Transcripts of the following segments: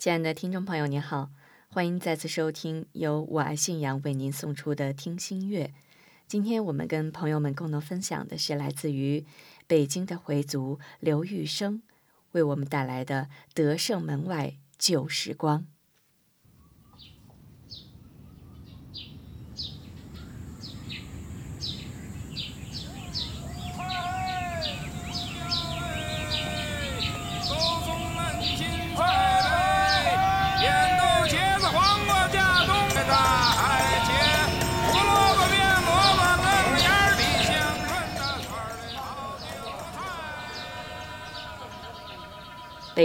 亲爱的听众朋友，您好，欢迎再次收听由我爱信仰为您送出的听心乐。今天我们跟朋友们共同分享的是来自于北京的回族刘玉生为我们带来的《德胜门外旧时光》。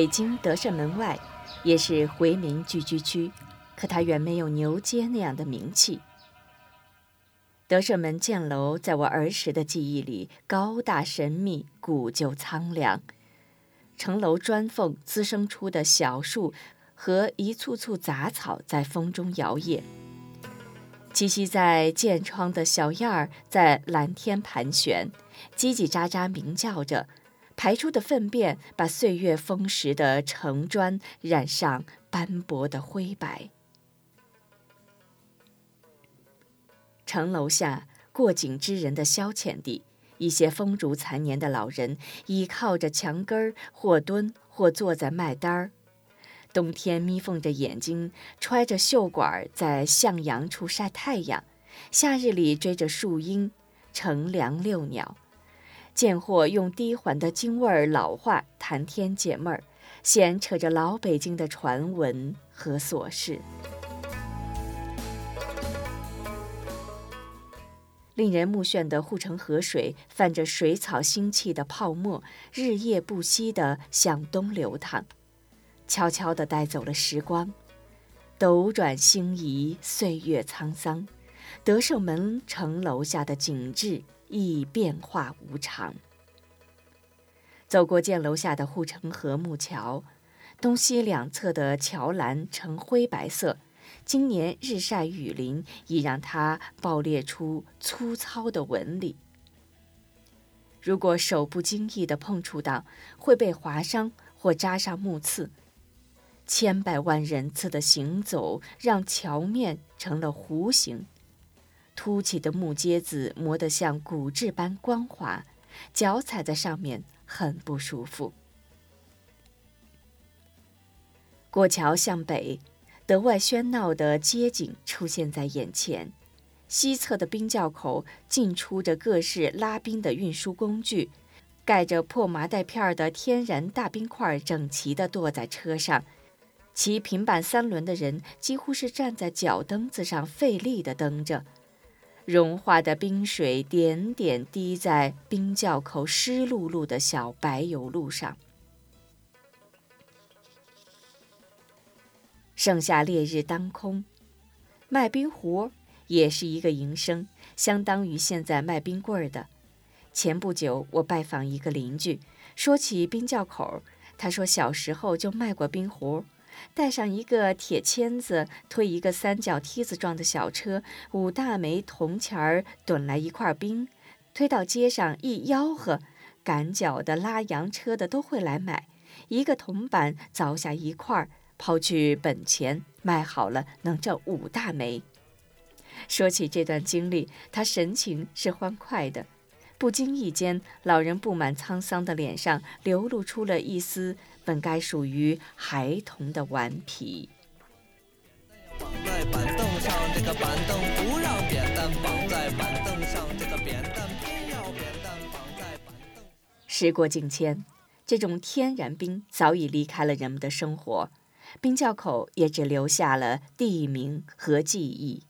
北京德胜门外，也是回民聚居区，可它远没有牛街那样的名气。德胜门箭楼在我儿时的记忆里，高大神秘，古旧苍凉。城楼砖缝滋生出的小树和一簇簇杂草在风中摇曳，栖息在箭窗的小燕儿在蓝天盘旋，叽叽喳喳鸣叫着。排出的粪便把岁月风蚀的城砖染上斑驳的灰白。城楼下过井之人的消遣地，一些风烛残年的老人倚靠着墙根儿，或蹲或坐在麦单儿。冬天眯缝着眼睛，揣着袖管在向阳处晒太阳；夏日里追着树荫乘凉遛鸟。贱货用低缓的京味儿老话谈天解闷儿，闲扯着老北京的传闻和琐事。令人目眩的护城河水泛着水草腥气的泡沫，日夜不息地向东流淌，悄悄地带走了时光。斗转星移，岁月沧桑，德胜门城楼下的景致。亦变化无常。走过箭楼下的护城河木桥，东西两侧的桥栏呈灰白色，今年日晒雨淋，已让它爆裂出粗糙的纹理。如果手不经意地碰触到，会被划伤或扎上木刺。千百万人次的行走，让桥面成了弧形。凸起的木阶子磨得像骨质般光滑，脚踩在上面很不舒服。过桥向北，德外喧闹的街景出现在眼前。西侧的冰窖口进出着各式拉冰的运输工具，盖着破麻袋片的天然大冰块整齐地垛在车上，骑平板三轮的人几乎是站在脚蹬子上费力地蹬着。融化的冰水点点滴在冰窖口湿漉漉的小柏油路上。盛夏烈日当空，卖冰壶也是一个营生，相当于现在卖冰棍儿的。前不久，我拜访一个邻居，说起冰窖口，他说小时候就卖过冰壶。带上一个铁签子，推一个三角梯子状的小车，五大枚铜钱儿趸来一块冰，推到街上一吆喝，赶脚的、拉洋车的都会来买。一个铜板凿下一块，抛去本钱，卖好了能挣五大枚。说起这段经历，他神情是欢快的。不经意间，老人布满沧桑的脸上流露出了一丝本该属于孩童的顽皮。时过境迁，这种天然冰早已离开了人们的生活，冰窖口也只留下了地名和记忆。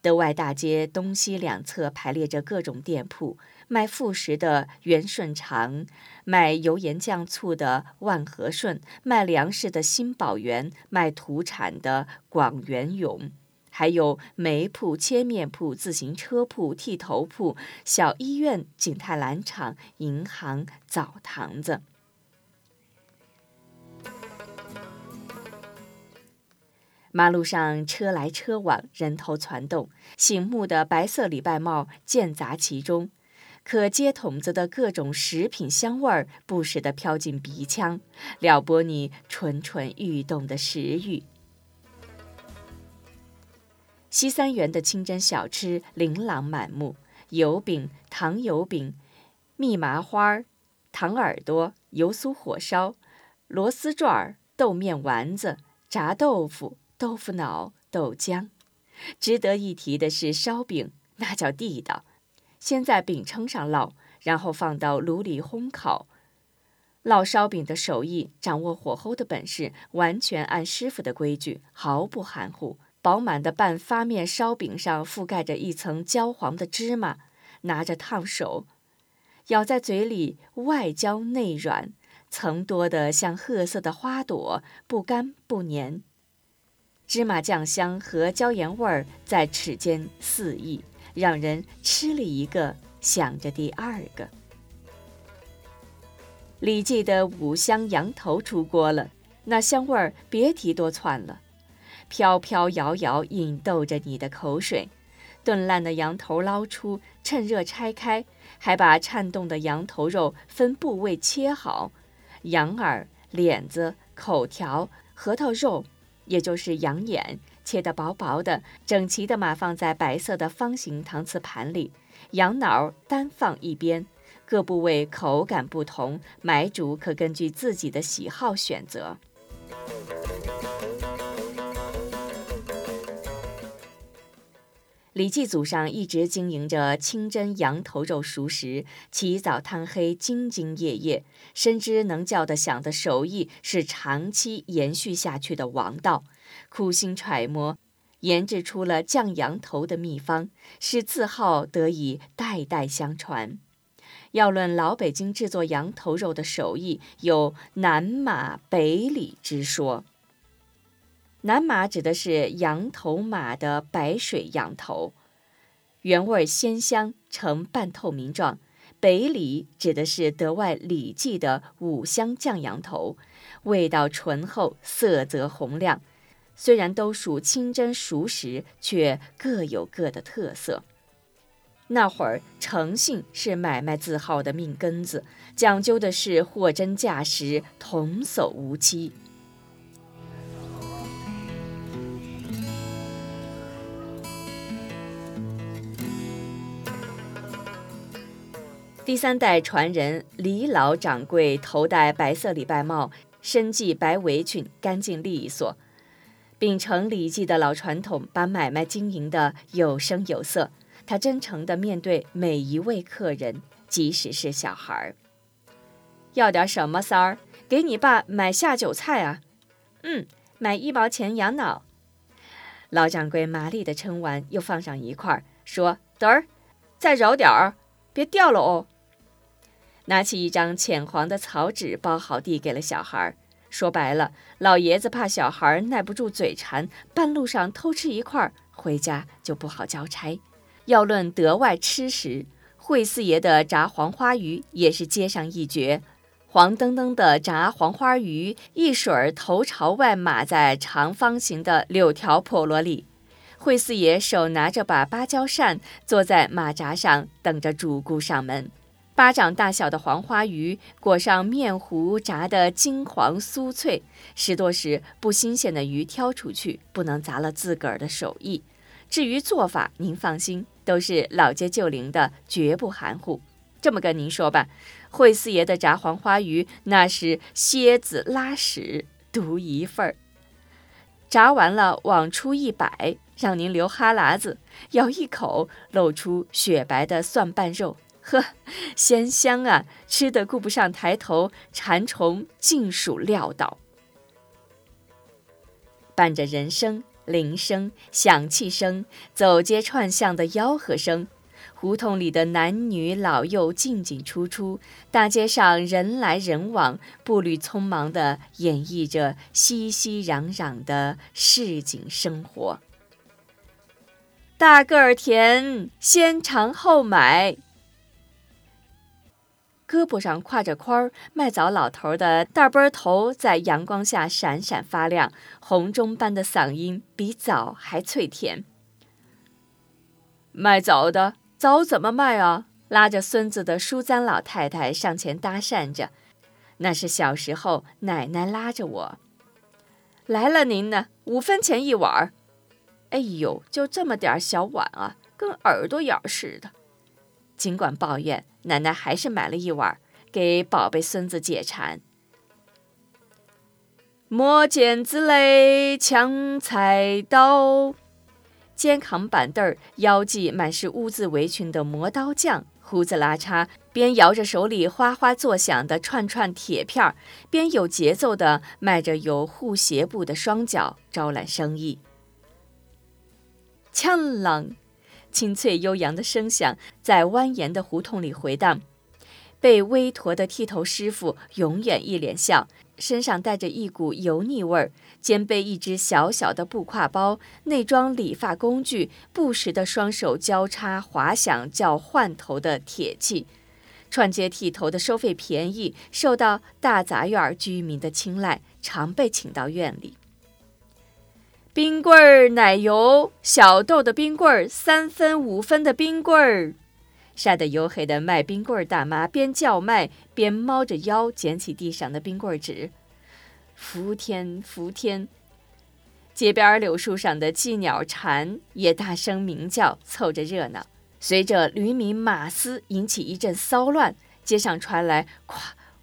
德外大街东西两侧排列着各种店铺。卖副食的元顺长，卖油盐酱醋的万和顺，卖粮食的新宝源，卖土产的广元永，还有煤铺、切面铺、自行车铺、剃头铺、小医院、景泰蓝厂、银行、澡堂子。马路上车来车往，人头攒动，醒目的白色礼拜帽间杂其中。可接筒子的各种食品香味儿不时地飘进鼻腔，撩拨你蠢蠢欲动的食欲。西三园的清真小吃琳琅满目，油饼、糖油饼、蜜麻花、糖耳朵、油酥火烧、螺丝转、豆面丸子、炸豆腐、豆腐脑、豆浆。值得一提的是烧饼，那叫地道。先在饼铛上烙，然后放到炉里烘烤。烙烧饼的手艺，掌握火候的本事，完全按师傅的规矩，毫不含糊。饱满的半发面烧饼上覆盖着一层焦黄的芝麻，拿着烫手，咬在嘴里，外焦内软，层多得像褐色的花朵，不干不粘。芝麻酱香和椒盐味儿在齿间肆溢。让人吃了一个，想着第二个。李记的五香羊头出锅了，那香味儿别提多窜了，飘飘摇摇引逗着你的口水。炖烂的羊头捞出，趁热拆开，还把颤动的羊头肉分部位切好，羊耳、脸子、口条、核桃肉，也就是羊眼。切得薄薄的、整齐的码放在白色的方形搪瓷盘里，羊脑单放一边。各部位口感不同，买主可根据自己的喜好选择。李记祖上一直经营着清真羊头肉熟食，起早贪黑、兢兢业业，深知能叫得响的手艺是长期延续下去的王道。苦心揣摩，研制出了酱羊头的秘方，使字号得以代代相传。要论老北京制作羊头肉的手艺，有南马北里之说。南马指的是羊头马的白水羊头，原味鲜香，呈半透明状；北里指的是德外里记的五香酱羊头，味道醇厚，色泽红亮。虽然都属清真熟食，却各有各的特色。那会儿诚信是买卖字号的命根子，讲究的是货真价实、童叟无欺。第三代传人李老掌柜头戴白色礼拜帽，身系白围裙，干净利索。秉承李记的老传统，把买卖经营的有声有色。他真诚地面对每一位客人，即使是小孩儿。要点什么三儿？给你爸买下酒菜啊。嗯，买一毛钱羊脑。老掌柜麻利地称完，又放上一块儿，说：“得儿，再饶点儿，别掉了哦。”拿起一张浅黄的草纸，包好递给了小孩儿。说白了，老爷子怕小孩耐不住嘴馋，半路上偷吃一块儿，回家就不好交差。要论德外吃食，惠四爷的炸黄花鱼也是街上一绝。黄澄澄的炸黄花鱼，一水儿头朝外码在长方形的柳条笸箩里。惠四爷手拿着把芭蕉扇，坐在马扎上等着主顾上门。巴掌大小的黄花鱼裹上面糊，炸得金黄酥脆。拾掇时，不新鲜的鱼挑出去，不能砸了自个儿的手艺。至于做法，您放心，都是老街旧灵的，绝不含糊。这么跟您说吧，惠四爷的炸黄花鱼那是蝎子拉屎独一份儿。炸完了，往出一摆，让您流哈喇子，咬一口，露出雪白的蒜瓣肉。呵，鲜香啊！吃的顾不上抬头，馋虫尽数撂倒。伴着人声、铃声、响器声，走街串巷的吆喝声，胡同里的男女老幼进进出出，大街上人来人往，步履匆忙地演绎着熙熙攘攘的市井生活。大个儿甜，先尝后买。胳膊上挎着筐儿，卖枣老头的大背头在阳光下闪闪发亮，红钟般的嗓音比枣还脆甜。卖枣的枣怎么卖啊？拉着孙子的舒簪老太太上前搭讪着。那是小时候奶奶拉着我。来了您呢，五分钱一碗儿。哎呦，就这么点小碗啊，跟耳朵眼儿似的。尽管抱怨，奶奶还是买了一碗，给宝贝孙子解馋。磨剪子嘞，抢菜刀，肩扛板凳儿，腰系满是污渍围裙的磨刀匠，胡子拉碴，边摇着手里哗哗作响的串串铁片儿，边有节奏的迈着有护鞋布的双脚，招揽生意。锵啷，清脆悠扬的声响在蜿蜒的胡同里回荡。被微驼的剃头师傅永远一脸笑，身上带着一股油腻味儿，肩背一只小小的布挎包，内装理发工具，不时的双手交叉滑响叫换头的铁器。串街剃头的收费便宜，受到大杂院居民的青睐，常被请到院里。冰棍儿、奶油、小豆的冰棍儿，三分、五分的冰棍儿，晒得黝黑的卖冰棍儿大妈边叫卖边猫着腰捡起地上的冰棍儿纸。伏天，伏天！街边柳树上的寄鸟蝉也大声鸣叫，凑着热闹。随着驴鸣马嘶，引起一阵骚乱，街上传来咵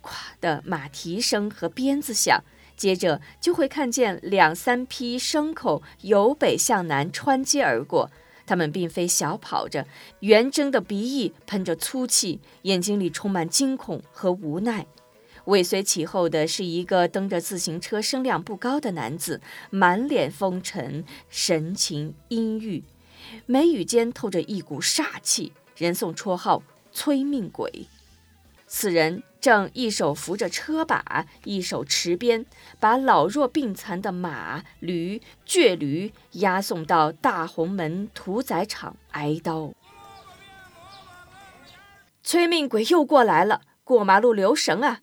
咵的马蹄声和鞭子响。接着就会看见两三匹牲口由北向南穿街而过，他们并非小跑着，圆睁的鼻翼喷着粗气，眼睛里充满惊恐和无奈。尾随其后的是一个蹬着自行车、声量不高的男子，满脸风尘，神情阴郁，眉宇间透着一股煞气，人送绰号“催命鬼”。此人正一手扶着车把，一手持鞭，把老弱病残的马、驴、倔驴押送到大红门屠宰场挨刀。催命鬼又过来了，过马路留神啊！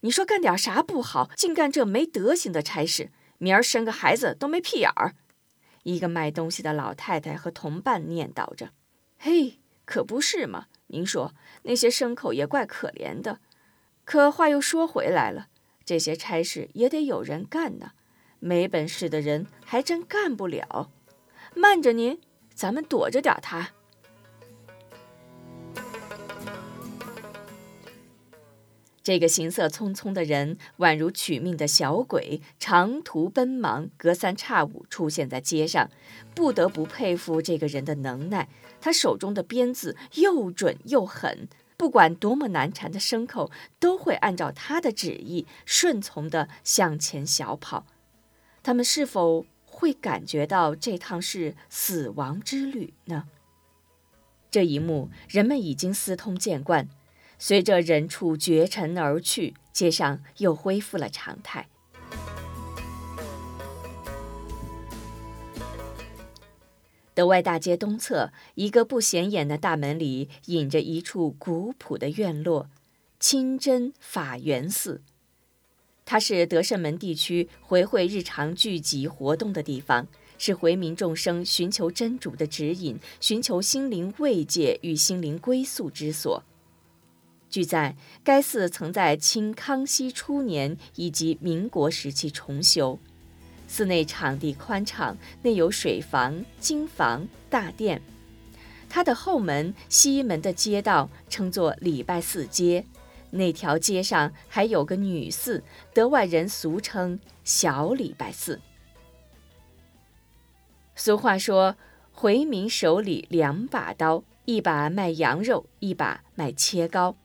你说干点啥不好，净干这没德行的差事，明儿生个孩子都没屁眼儿。一个卖东西的老太太和同伴念叨着：“嘿，可不是嘛。”您说那些牲口也怪可怜的，可话又说回来了，这些差事也得有人干呢，没本事的人还真干不了。慢着您，咱们躲着点他。这个行色匆匆的人，宛如取命的小鬼，长途奔忙，隔三差五出现在街上，不得不佩服这个人的能耐。他手中的鞭子又准又狠，不管多么难缠的牲口，都会按照他的旨意顺从地向前小跑。他们是否会感觉到这趟是死亡之旅呢？这一幕，人们已经司空见惯。随着人畜绝尘而去，街上又恢复了常态。德外大街东侧，一个不显眼的大门里，隐着一处古朴的院落——清真法源寺。它是德胜门地区回会日常聚集活动的地方，是回民众生寻求真主的指引、寻求心灵慰藉与心灵归宿之所。据载，该寺曾在清康熙初年以及民国时期重修，寺内场地宽敞，内有水房、经房、大殿。它的后门西门的街道称作礼拜寺街，那条街上还有个女寺，德外人俗称小礼拜寺。俗话说：“回民手里两把刀，一把卖羊肉，一把卖切糕。”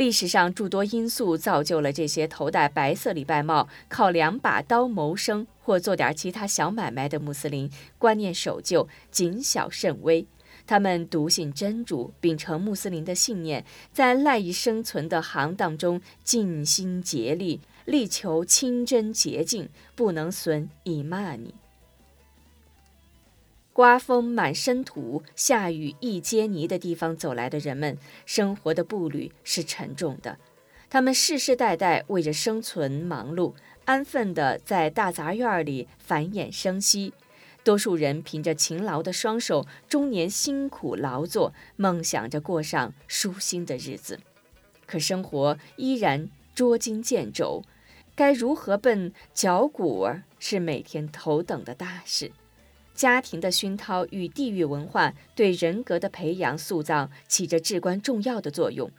历史上诸多因素造就了这些头戴白色礼拜帽、靠两把刀谋生或做点其他小买卖的穆斯林，观念守旧，谨小慎微。他们笃信真主，秉承穆斯林的信念，在赖以生存的行当中尽心竭力，力求清真洁净，不能损以骂你。刮风满身土，下雨一街泥的地方走来的人们，生活的步履是沉重的。他们世世代代为着生存忙碌，安分地在大杂院里繁衍生息。多数人凭着勤劳的双手，终年辛苦劳作，梦想着过上舒心的日子。可生活依然捉襟见肘，该如何奔脚骨儿，是每天头等的大事。家庭的熏陶与地域文化对人格的培养塑造起着至关重要的作用。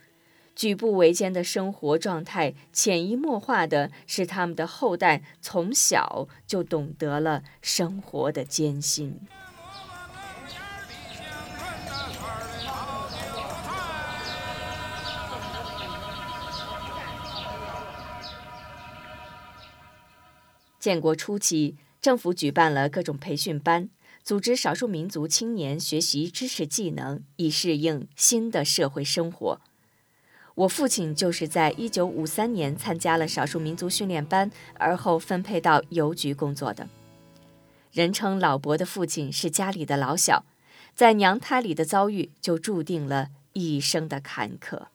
举步维艰的生活状态，潜移默化地使他们的后代从小就懂得了生活的艰辛。建国初期，政府举办了各种培训班，组织少数民族青年学习知识技能，以适应新的社会生活。我父亲就是在一九五三年参加了少数民族训练班，而后分配到邮局工作的。人称老伯的父亲是家里的老小，在娘胎里的遭遇就注定了一生的坎坷。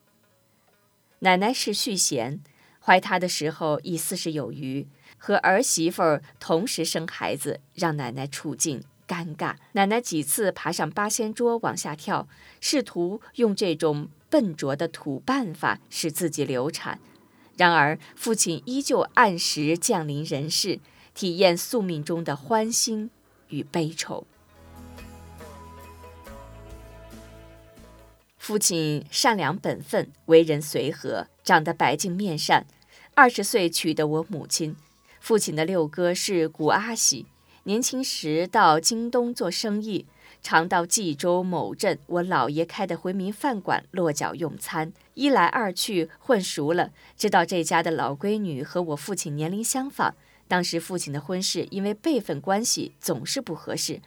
奶奶是续弦，怀他的时候已四十有余，和儿媳妇儿同时生孩子，让奶奶处境尴尬。奶奶几次爬上八仙桌往下跳，试图用这种。笨拙的土办法使自己流产，然而父亲依旧按时降临人世，体验宿命中的欢欣与悲愁。父亲善良本分，为人随和，长得白净面善。二十岁娶的我母亲，父亲的六哥是古阿喜，年轻时到京东做生意。常到冀州某镇我姥爷开的回民饭馆落脚用餐，一来二去混熟了，知道这家的老闺女和我父亲年龄相仿。当时父亲的婚事因为辈分关系总是不合适，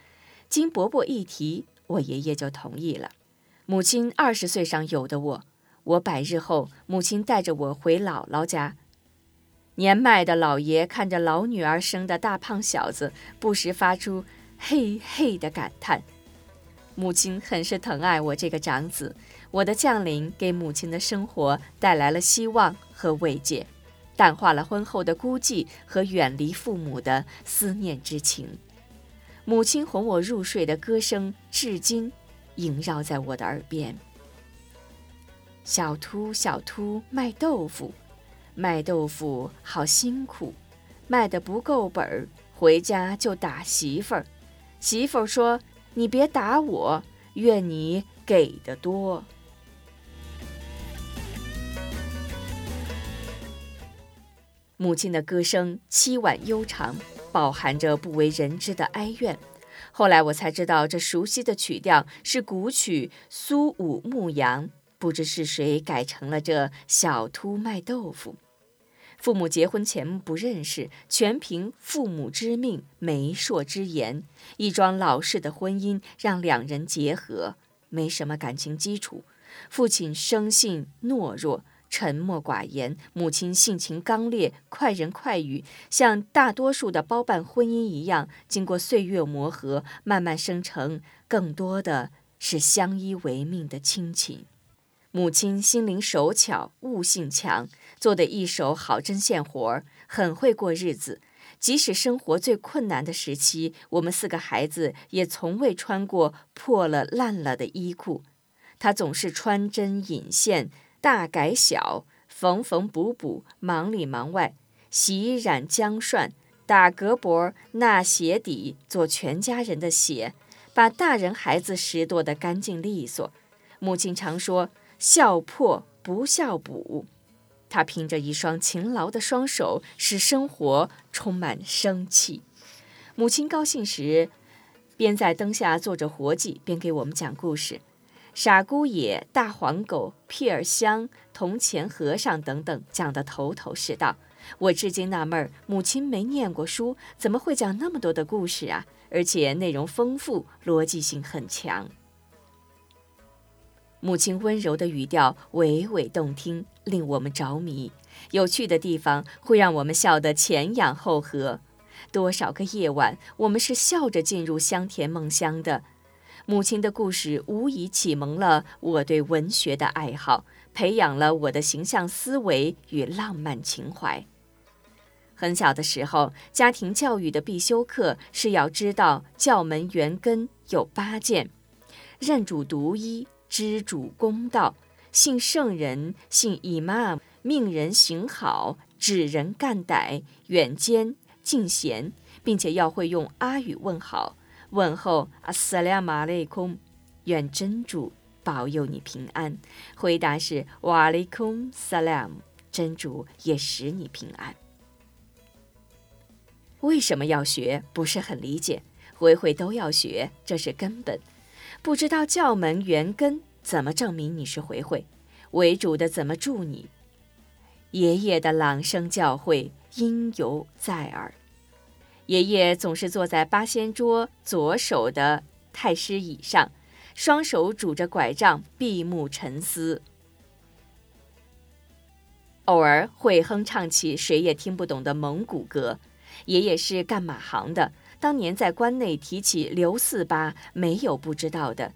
经伯伯一提，我爷爷就同意了。母亲二十岁上有的我，我百日后，母亲带着我回姥姥家。年迈的老爷看着老女儿生的大胖小子，不时发出“嘿嘿”的感叹。母亲很是疼爱我这个长子，我的降临给母亲的生活带来了希望和慰藉，淡化了婚后的孤寂和远离父母的思念之情。母亲哄我入睡的歌声至今萦绕在我的耳边。小秃小秃卖豆腐，卖豆腐好辛苦，卖的不够本儿，回家就打媳妇儿。媳妇儿说。你别打我，愿你给的多。母亲的歌声凄婉悠长，饱含着不为人知的哀怨。后来我才知道，这熟悉的曲调是古曲《苏武牧羊》，不知是谁改成了这小秃卖豆腐。父母结婚前不认识，全凭父母之命、媒妁之言，一桩老式的婚姻让两人结合，没什么感情基础。父亲生性懦弱、沉默寡言，母亲性情刚烈、快人快语，像大多数的包办婚姻一样，经过岁月磨合，慢慢生成更多的是相依为命的亲情。母亲心灵手巧，悟性强。做的一手好针线活儿，很会过日子。即使生活最困难的时期，我们四个孩子也从未穿过破了烂了的衣裤。他总是穿针引线，大改小，缝缝补补，忙里忙外，洗染浆涮，打隔脖，纳鞋底，做全家人的鞋，把大人孩子拾掇得干净利索。母亲常说：“笑破不笑补。”他凭着一双勤劳的双手，使生活充满生气。母亲高兴时，边在灯下做着活计，边给我们讲故事：傻姑爷、大黄狗、屁儿香、铜钱和尚等等，讲得头头是道。我至今纳闷，母亲没念过书，怎么会讲那么多的故事啊？而且内容丰富，逻辑性很强。母亲温柔的语调娓娓动听，令我们着迷。有趣的地方会让我们笑得前仰后合。多少个夜晚，我们是笑着进入香甜梦乡的。母亲的故事无疑启蒙了我对文学的爱好，培养了我的形象思维与浪漫情怀。很小的时候，家庭教育的必修课是要知道教门元根有八件：认主独一，知主公道，信圣人，信伊玛，命人行好，指人干歹，远奸，近贤，并且要会用阿语问好，问候阿斯拉马雷空，愿真主保佑你平安。回答是瓦雷空萨拉姆，真主也使你平安。为什么要学？不是很理解。回回都要学，这是根本。不知道教门原根，怎么证明你是回回？为主的怎么助你？爷爷的朗声教诲应犹在耳。爷爷总是坐在八仙桌左手的太师椅上，双手拄着拐杖，闭目沉思，偶尔会哼唱起谁也听不懂的蒙古歌。爷爷是干马行的，当年在关内提起刘四八，没有不知道的。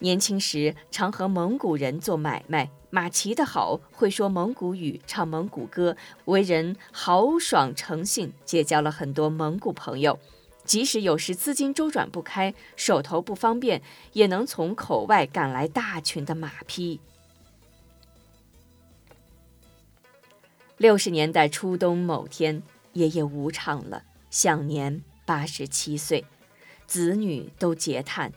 年轻时常和蒙古人做买卖，马骑得好，会说蒙古语，唱蒙古歌，为人豪爽诚信，结交了很多蒙古朋友。即使有时资金周转不开，手头不方便，也能从口外赶来大群的马匹。六十年代初冬某天。爷爷无常了，享年八十七岁，子女都嗟叹：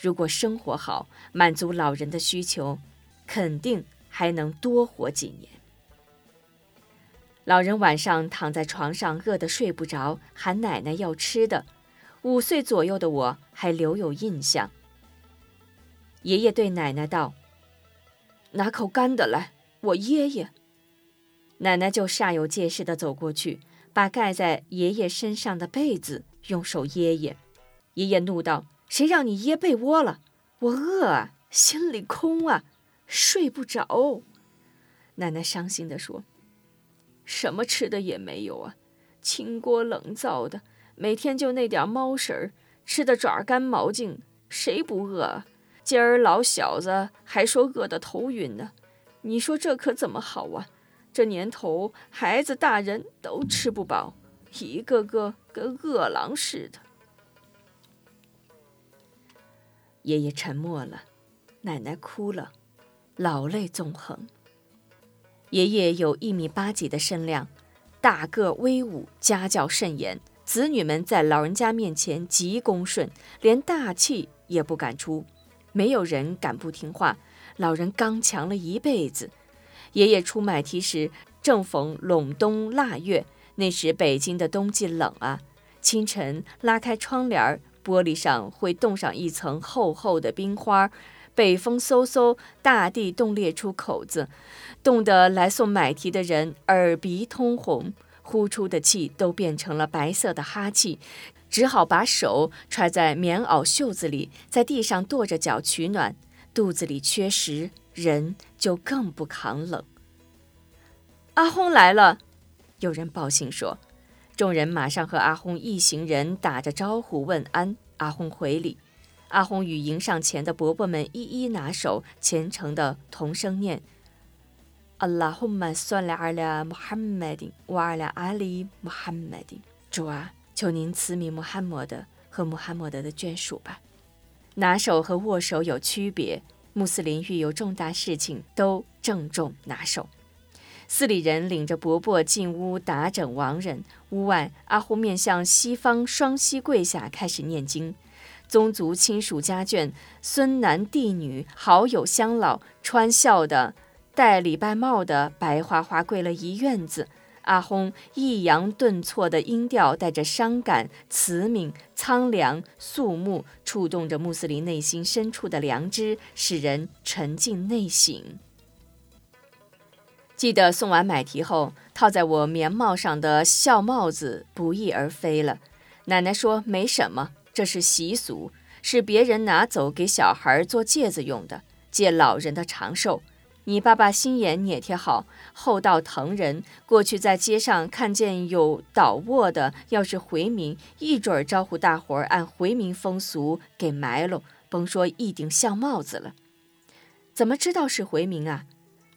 如果生活好，满足老人的需求，肯定还能多活几年。老人晚上躺在床上，饿得睡不着，喊奶奶要吃的。五岁左右的我还留有印象。爷爷对奶奶道：“拿口干的来，我爷爷。”奶奶就煞有介事地走过去。把盖在爷爷身上的被子用手掖掖，爷爷怒道：“谁让你掖被窝了？我饿啊，心里空啊，睡不着。”奶奶伤心地说：“什么吃的也没有啊，清锅冷灶的，每天就那点猫食儿，吃的爪干毛净，谁不饿？啊？今儿老小子还说饿得头晕呢，你说这可怎么好啊？”这年头，孩子、大人都吃不饱，一个个跟饿狼似的。爷爷沉默了，奶奶哭了，老泪纵横。爷爷有一米八几的身量，大个威武，家教甚严，子女们在老人家面前极恭顺，连大气也不敢出，没有人敢不听话。老人刚强了一辈子。爷爷出买提时，正逢隆冬腊月。那时北京的冬季冷啊，清晨拉开窗帘，玻璃上会冻上一层厚厚的冰花。北风嗖嗖，大地冻裂出口子，冻得来送买提的人耳鼻通红，呼出的气都变成了白色的哈气，只好把手揣在棉袄袖子里，在地上跺着脚取暖。肚子里缺食。人就更不抗冷。阿轰来了，有人报信说，众人马上和阿轰一行人打着招呼问安。阿轰回礼，阿轰与迎上前的伯伯们一一拿手，虔诚的同声念：“阿拉呼玛算拉阿拉穆罕默丁，瓦阿拉阿里穆罕默丁。”主啊，求您赐米穆罕默德和穆罕默德的眷属吧。拿手和握手有区别。穆斯林遇有重大事情都郑重拿手。寺里人领着伯伯进屋打整亡人。屋外，阿呼面向西方，双膝跪下，开始念经。宗族亲属家眷、孙男弟女、好友乡老，穿孝的、戴礼拜帽的，白花花跪了一院子。阿轰抑扬顿挫的音调，带着伤感、慈悯、苍凉、肃穆，触动着穆斯林内心深处的良知，使人沉浸内省。记得送完买提后，套在我棉帽上的孝帽子不翼而飞了。奶奶说：“没什么，这是习俗，是别人拿走给小孩做戒指用的，借老人的长寿。”你爸爸心眼捏贴好，厚道疼人。过去在街上看见有倒卧的，要是回民，一准儿招呼大伙儿按回民风俗给埋了，甭说一顶孝帽子了。怎么知道是回民啊？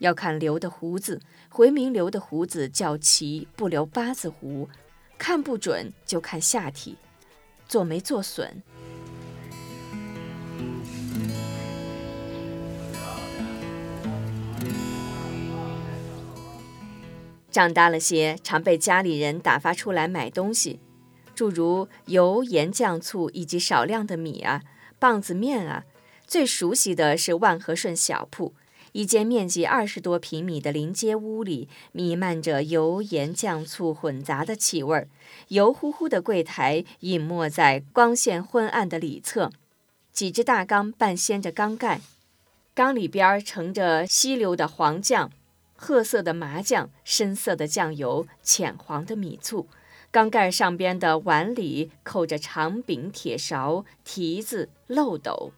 要看留的胡子，回民留的胡子较齐，不留八字胡。看不准就看下体，做没做损。长大了些，常被家里人打发出来买东西，诸如油、盐、酱、醋以及少量的米啊、棒子面啊。最熟悉的是万和顺小铺，一间面积二十多平米的临街屋里，弥漫着油、盐、酱、醋混杂的气味儿。油乎乎的柜台隐没在光线昏暗的里侧，几只大缸半掀着缸盖，缸里边盛着稀溜的黄酱。褐色的麻酱，深色的酱油，浅黄的米醋，缸盖上边的碗里扣着长柄铁勺、提子、漏斗。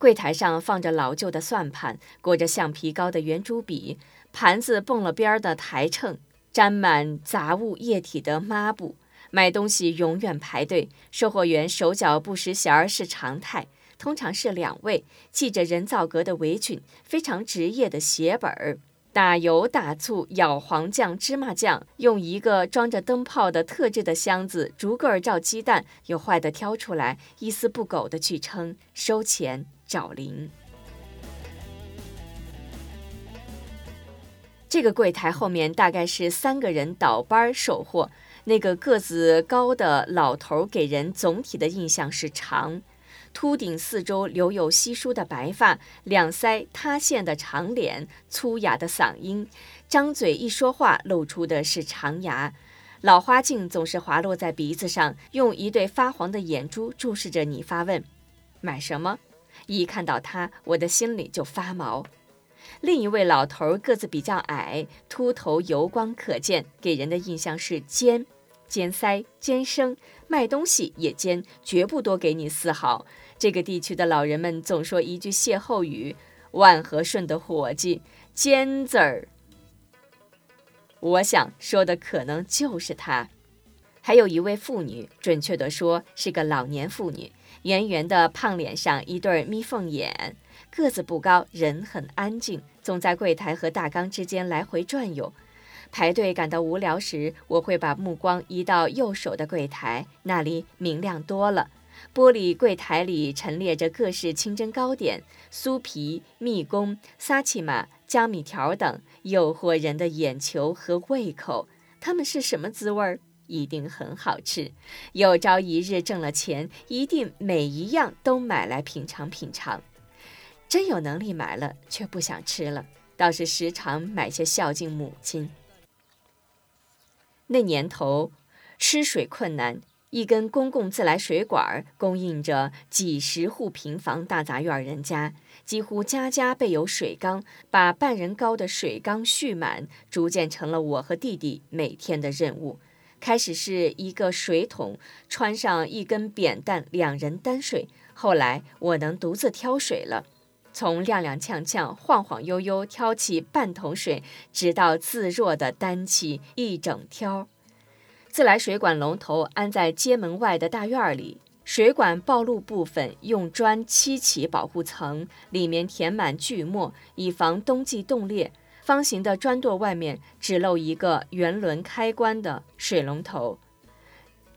柜台上放着老旧的算盘，裹着橡皮膏的圆珠笔，盘子蹦了边的台秤，沾满杂物液体的抹布。买东西永远排队，售货员手脚不识弦儿是常态。通常是两位系着人造革的围裙，非常职业的写本儿，打油打醋，舀黄酱、芝麻酱，用一个装着灯泡的特制的箱子逐个儿照鸡蛋，有坏的挑出来，一丝不苟的去称，收钱找零。这个柜台后面大概是三个人倒班守货，那个个子高的老头给人总体的印象是长。秃顶四周留有稀疏的白发，两腮塌陷的长脸，粗哑的嗓音，张嘴一说话露出的是长牙，老花镜总是滑落在鼻子上，用一对发黄的眼珠注视着你，发问：“买什么？”一看到他，我的心里就发毛。另一位老头个子比较矮，秃头油光可见，给人的印象是尖。尖腮尖声，卖东西也尖，绝不多给你丝毫。这个地区的老人们总说一句歇后语：“万和顺的伙计，尖子儿。”我想说的可能就是他。还有一位妇女，准确地说是个老年妇女，圆圆的胖脸上一对眯缝眼，个子不高，人很安静，总在柜台和大缸之间来回转悠。排队感到无聊时，我会把目光移到右手的柜台，那里明亮多了。玻璃柜台里陈列着各式清真糕点、酥皮、蜜宫、撒琪玛、江米条等，诱惑人的眼球和胃口。它们是什么滋味儿？一定很好吃。有朝一日挣了钱，一定每一样都买来品尝品尝。真有能力买了，却不想吃了，倒是时常买些孝敬母亲。那年头，吃水困难，一根公共自来水管供应着几十户平房大杂院人家，几乎家家备有水缸，把半人高的水缸蓄满，逐渐成了我和弟弟每天的任务。开始是一个水桶，穿上一根扁担，两人担水。后来我能独自挑水了。从踉踉跄跄、晃晃悠悠挑起半桶水，直到自若地担起一整挑。自来水管龙头安在街门外的大院里，水管暴露部分用砖砌起保护层，里面填满锯末，以防冬季冻裂。方形的砖垛外面只露一个圆轮开关的水龙头。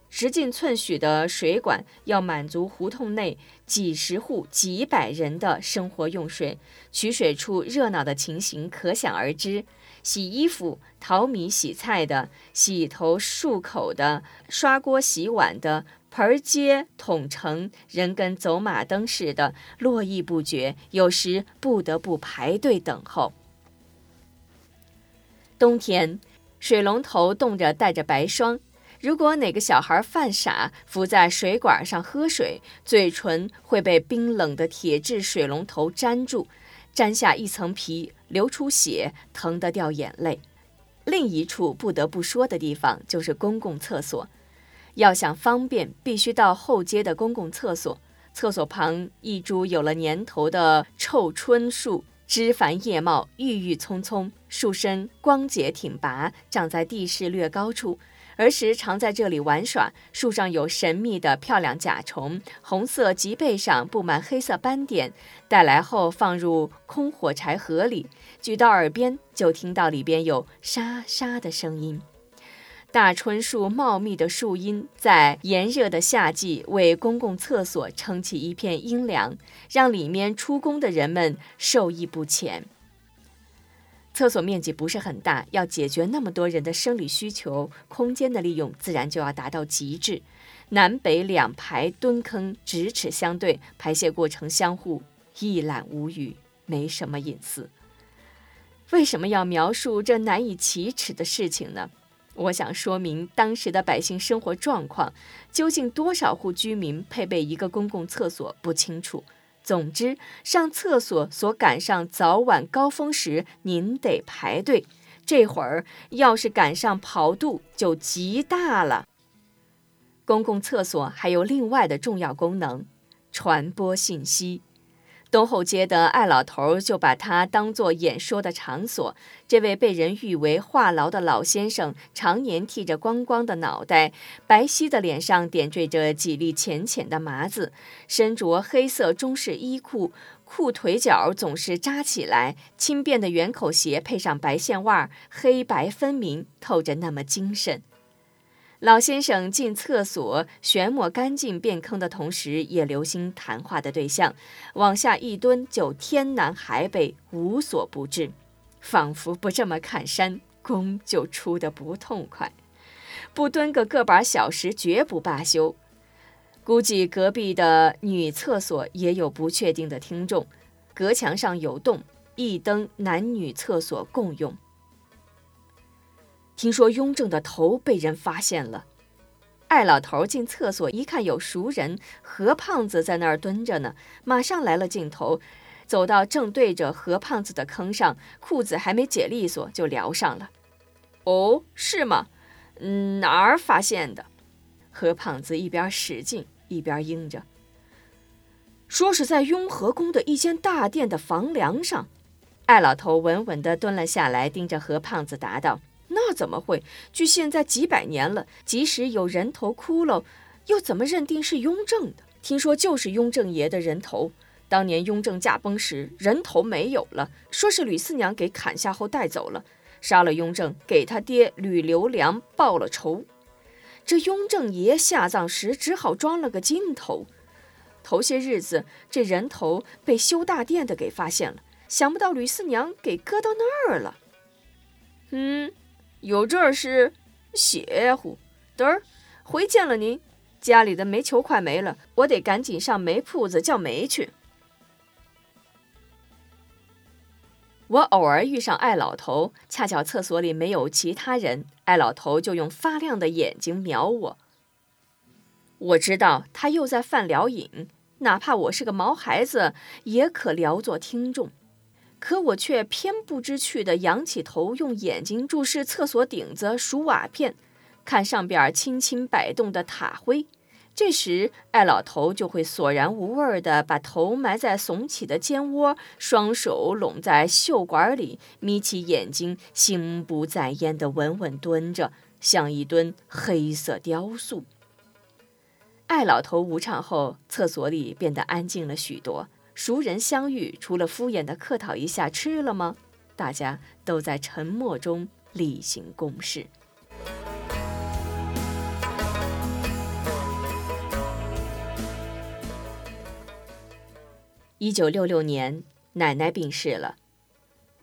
直径寸许的水管要满足胡同内几十户几百人的生活用水，取水处热闹的情形可想而知。洗衣服、淘米、洗菜的、洗头、漱口的、刷锅、洗碗的，盆儿接桶盛，人跟走马灯似的络绎不绝，有时不得不排队等候。冬天，水龙头冻着带着白霜。如果哪个小孩犯傻，伏在水管上喝水，嘴唇会被冰冷的铁质水龙头粘住，粘下一层皮，流出血，疼得掉眼泪。另一处不得不说的地方就是公共厕所，要想方便，必须到后街的公共厕所。厕所旁一株有了年头的臭椿树，枝繁叶茂，郁郁葱葱，树身光洁挺拔，长在地势略高处。儿时常在这里玩耍。树上有神秘的漂亮甲虫，红色脊背上布满黑色斑点。带来后放入空火柴盒里，举到耳边就听到里边有沙沙的声音。大椿树茂密的树荫在炎热的夏季为公共厕所撑起一片阴凉，让里面出工的人们受益不浅。厕所面积不是很大，要解决那么多人的生理需求，空间的利用自然就要达到极致。南北两排蹲坑咫尺相对，排泄过程相互一览无余，没什么隐私。为什么要描述这难以启齿的事情呢？我想说明当时的百姓生活状况，究竟多少户居民配备一个公共厕所不清楚。总之，上厕所所赶上早晚高峰时，您得排队。这会儿要是赶上跑肚，就极大了。公共厕所还有另外的重要功能，传播信息。东后街的艾老头就把它当作演说的场所。这位被人誉为话痨的老先生，常年剃着光光的脑袋，白皙的脸上点缀着几粒浅浅的麻子，身着黑色中式衣裤，裤腿脚总是扎起来，轻便的圆口鞋配上白线袜，黑白分明，透着那么精神。老先生进厕所旋抹干净便坑的同时，也留心谈话的对象，往下一蹲就天南海北无所不至，仿佛不这么看山，功就出的不痛快。不蹲个个把小时绝不罢休。估计隔壁的女厕所也有不确定的听众，隔墙上有洞，一灯男女厕所共用。听说雍正的头被人发现了，艾老头进厕所一看，有熟人何胖子在那儿蹲着呢，马上来了镜头，走到正对着何胖子的坑上，裤子还没解利索就撩上了。哦，是吗？嗯，哪儿发现的？何胖子一边使劲一边应着，说是在雍和宫的一间大殿的房梁上。艾老头稳稳地蹲了下来，盯着何胖子答道。那怎么会？距现在几百年了，即使有人头骷髅，又怎么认定是雍正的？听说就是雍正爷的人头。当年雍正驾崩时，人头没有了，说是吕四娘给砍下后带走了，杀了雍正，给他爹吕留良报了仇。这雍正爷下葬时只好装了个金头。头些日子，这人头被修大殿的给发现了，想不到吕四娘给搁到那儿了。嗯。有这事，邪乎！嘚儿，回见了您，家里的煤球快没了，我得赶紧上煤铺子叫煤去。我偶尔遇上艾老头，恰巧厕所里没有其他人，艾老头就用发亮的眼睛瞄我。我知道他又在犯聊瘾，哪怕我是个毛孩子，也可聊作听众。可我却偏不知趣地仰起头，用眼睛注视厕所顶子数瓦片，看上边轻轻摆动的塔灰。这时，艾老头就会索然无味地把头埋在耸起的肩窝，双手拢在袖管里，眯起眼睛，心不在焉地稳稳蹲着，像一尊黑色雕塑。艾老头无唱后，厕所里变得安静了许多。熟人相遇，除了敷衍的客套一下“吃了吗”，大家都在沉默中例行公事。一九六六年，奶奶病逝了，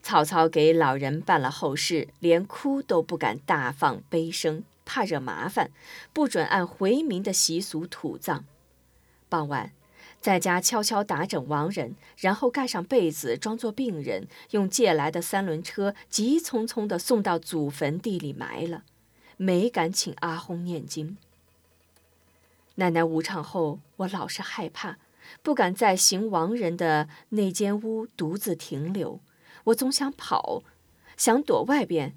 曹操给老人办了后事，连哭都不敢大放悲声，怕惹麻烦，不准按回民的习俗土葬。傍晚。在家悄悄打整亡人，然后盖上被子，装作病人，用借来的三轮车急匆匆地送到祖坟地里埋了，没敢请阿訇念经。奶奶无常后，我老是害怕，不敢在行亡人的那间屋独自停留。我总想跑，想躲外边。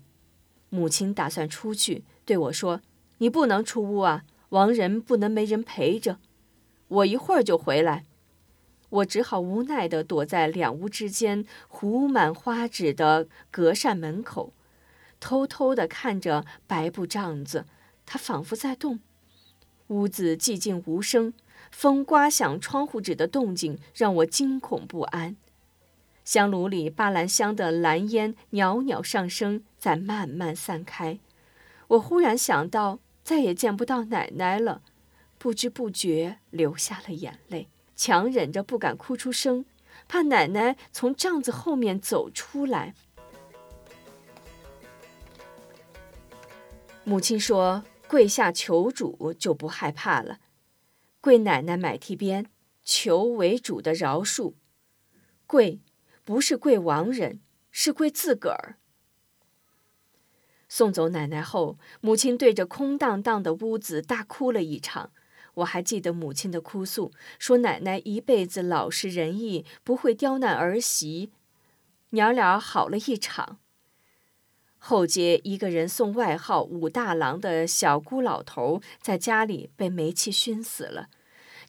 母亲打算出去，对我说：“你不能出屋啊，亡人不能没人陪着。”我一会儿就回来，我只好无奈地躲在两屋之间糊满花纸的隔扇门口，偷偷地看着白布帐子，它仿佛在动。屋子寂静无声，风刮响窗户纸的动静让我惊恐不安。香炉里巴兰香的蓝烟袅袅上升，在慢慢散开。我忽然想到，再也见不到奶奶了，不知不觉流下了眼泪，强忍着不敢哭出声，怕奶奶从帐子后面走出来。母亲说：“跪下求主就不害怕了。”跪奶奶买提边，求为主的饶恕。跪。不是跪亡人，是跪自个儿。送走奶奶后，母亲对着空荡荡的屋子大哭了一场。我还记得母亲的哭诉，说奶奶一辈子老实仁义，不会刁难儿媳，娘俩好了一场。后街一个人送外号“武大郎”的小姑老头，在家里被煤气熏死了。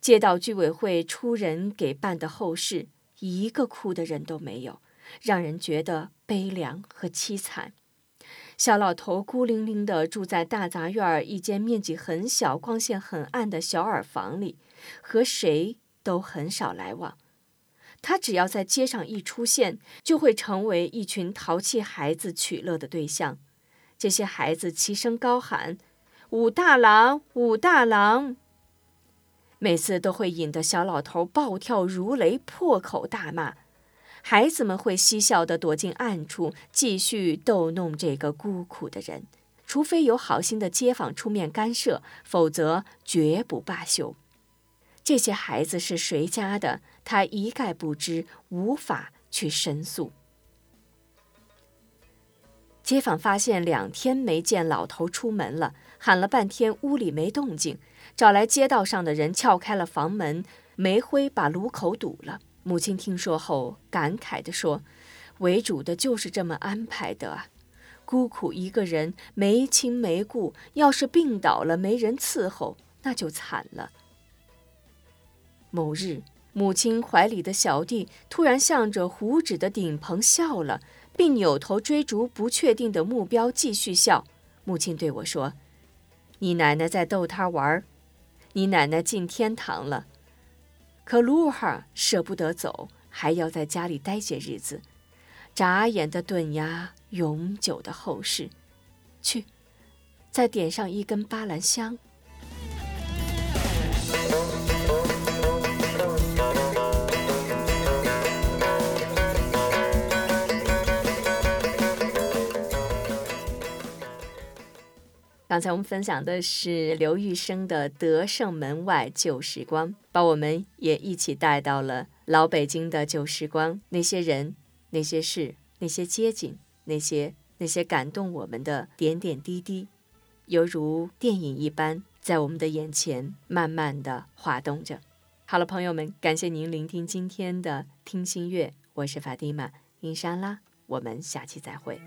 街道居委会出人给办的后事。一个哭的人都没有，让人觉得悲凉和凄惨。小老头孤零零地住在大杂院一间面积很小、光线很暗的小耳房里，和谁都很少来往。他只要在街上一出现，就会成为一群淘气孩子取乐的对象。这些孩子齐声高喊：“武大郎，武大郎！”每次都会引得小老头暴跳如雷，破口大骂。孩子们会嬉笑地躲进暗处，继续逗弄这个孤苦的人。除非有好心的街坊出面干涉，否则绝不罢休。这些孩子是谁家的，他一概不知，无法去申诉。街坊发现两天没见老头出门了，喊了半天屋里没动静。找来街道上的人撬开了房门，煤灰把炉口堵了。母亲听说后感慨地说：“为主的就是这么安排的啊！孤苦一个人，没亲没故，要是病倒了没人伺候，那就惨了。”某日，母亲怀里的小弟突然向着糊纸的顶棚笑了，并扭头追逐不确定的目标，继续笑。母亲对我说：“你奶奶在逗他玩。”你奶奶进天堂了，可卢哈舍不得走，还要在家里待些日子。眨眼的顿压，永久的后事。去，再点上一根巴兰香。刚才我们分享的是刘玉生的《德胜门外旧时光》，把我们也一起带到了老北京的旧时光，那些人、那些事、那些街景、那些那些感动我们的点点滴滴，犹如电影一般，在我们的眼前慢慢的滑动着。好了，朋友们，感谢您聆听今天的听心乐，我是法蒂玛，印莎拉，我们下期再会。